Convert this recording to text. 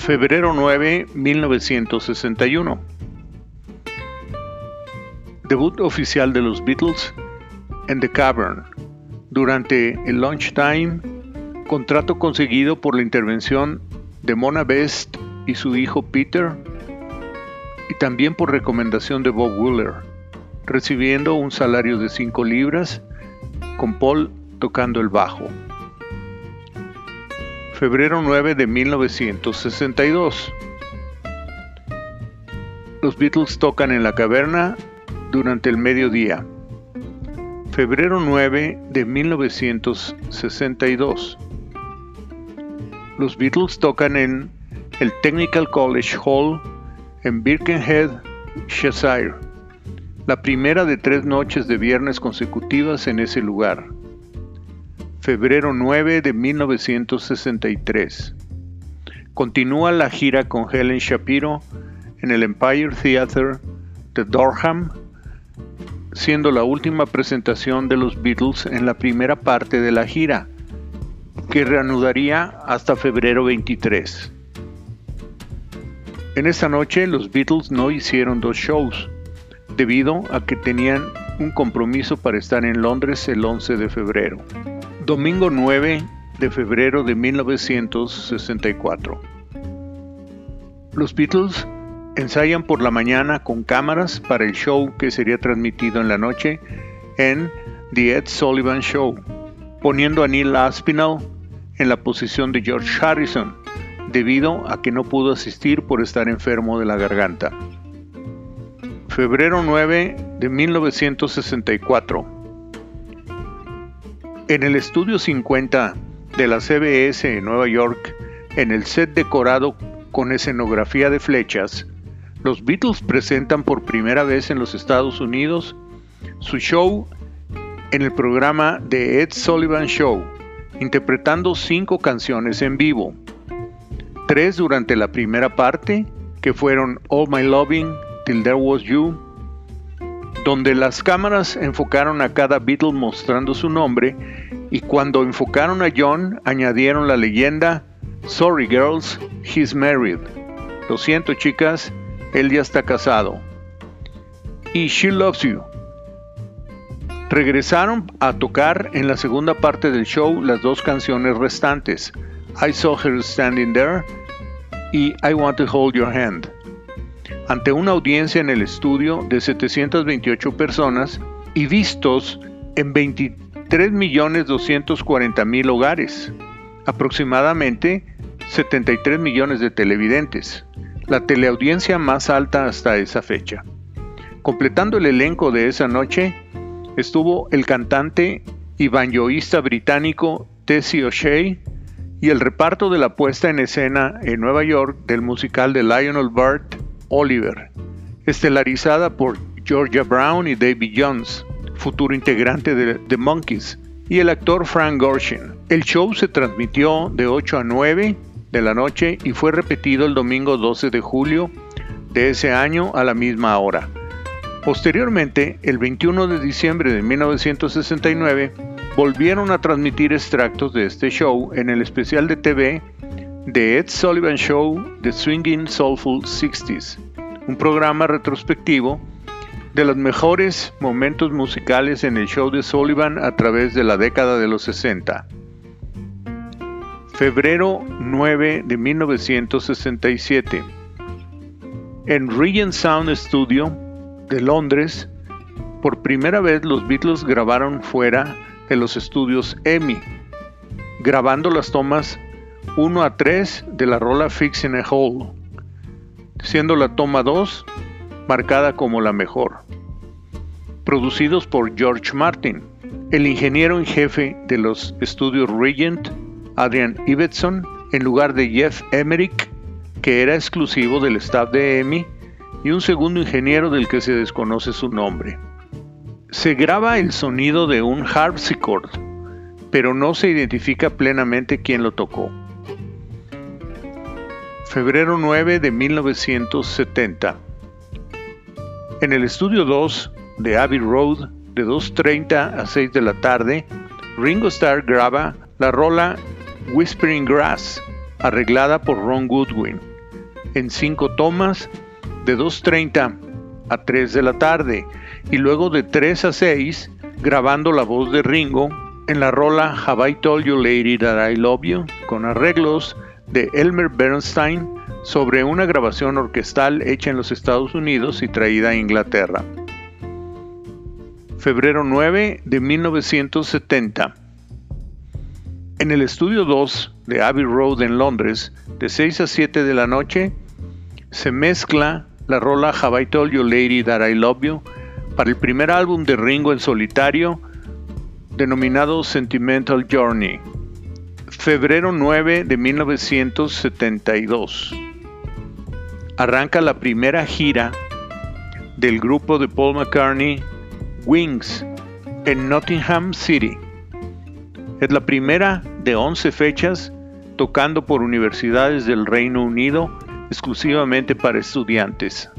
Febrero 9, 1961. Debut oficial de los Beatles en The Cavern. Durante el lunchtime, contrato conseguido por la intervención de Mona Best y su hijo Peter, y también por recomendación de Bob Wheeler, recibiendo un salario de 5 libras, con Paul tocando el bajo. Febrero 9 de 1962. Los Beatles tocan en la caverna durante el mediodía. Febrero 9 de 1962. Los Beatles tocan en el Technical College Hall en Birkenhead, Cheshire, la primera de tres noches de viernes consecutivas en ese lugar. Febrero 9 de 1963. Continúa la gira con Helen Shapiro en el Empire Theatre de Durham, siendo la última presentación de los Beatles en la primera parte de la gira, que reanudaría hasta febrero 23. En esa noche los Beatles no hicieron dos shows, debido a que tenían un compromiso para estar en Londres el 11 de febrero. Domingo 9 de febrero de 1964. Los Beatles ensayan por la mañana con cámaras para el show que sería transmitido en la noche en The Ed Sullivan Show, poniendo a Neil Aspinall en la posición de George Harrison, debido a que no pudo asistir por estar enfermo de la garganta. Febrero 9 de 1964. En el estudio 50 de la CBS en Nueva York, en el set decorado con escenografía de flechas, los Beatles presentan por primera vez en los Estados Unidos su show en el programa The Ed Sullivan Show, interpretando cinco canciones en vivo. Tres durante la primera parte, que fueron All My Loving, Till There Was You, donde las cámaras enfocaron a cada Beatle mostrando su nombre y cuando enfocaron a John añadieron la leyenda Sorry girls, he's married. Lo siento chicas, él ya está casado. Y She Loves You. Regresaron a tocar en la segunda parte del show las dos canciones restantes, I Saw Her Standing There y I Want to Hold Your Hand ante una audiencia en el estudio de 728 personas y vistos en 23.240.000 hogares, aproximadamente 73 millones de televidentes, la teleaudiencia más alta hasta esa fecha. Completando el elenco de esa noche estuvo el cantante y banjoísta británico Tessie O'Shea y el reparto de la puesta en escena en Nueva York del musical de Lionel Bart Oliver, estelarizada por Georgia Brown y David Jones, futuro integrante de The Monkeys, y el actor Frank Gorshin. El show se transmitió de 8 a 9 de la noche y fue repetido el domingo 12 de julio de ese año a la misma hora. Posteriormente, el 21 de diciembre de 1969, volvieron a transmitir extractos de este show en el especial de TV The Ed Sullivan Show The Swinging Soulful 60s, un programa retrospectivo de los mejores momentos musicales en el show de Sullivan a través de la década de los 60. Febrero 9 de 1967. En Regent Sound Studio de Londres, por primera vez los Beatles grabaron fuera de los estudios EMI, grabando las tomas 1 a 3 de la rola Fixing a Hole, siendo la toma 2 marcada como la mejor. Producidos por George Martin, el ingeniero en jefe de los estudios Regent, Adrian Ibbotson, en lugar de Jeff Emerick, que era exclusivo del staff de EMI, y un segundo ingeniero del que se desconoce su nombre. Se graba el sonido de un harpsichord, pero no se identifica plenamente quién lo tocó febrero 9 de 1970. En el estudio 2 de Abbey Road, de 2.30 a 6 de la tarde, Ringo Starr graba la rola Whispering Grass, arreglada por Ron Goodwin, en cinco tomas de 2.30 a 3 de la tarde y luego de 3 a 6 grabando la voz de Ringo en la rola Have I Told You Lady That I Love You con arreglos de Elmer Bernstein sobre una grabación orquestal hecha en los Estados Unidos y traída a Inglaterra. Febrero 9 de 1970. En el estudio 2 de Abbey Road en Londres, de 6 a 7 de la noche, se mezcla la rola Have I Told You Lady That I Love You para el primer álbum de Ringo en solitario denominado Sentimental Journey, febrero 9 de 1972. Arranca la primera gira del grupo de Paul McCartney Wings en Nottingham City. Es la primera de 11 fechas tocando por universidades del Reino Unido exclusivamente para estudiantes.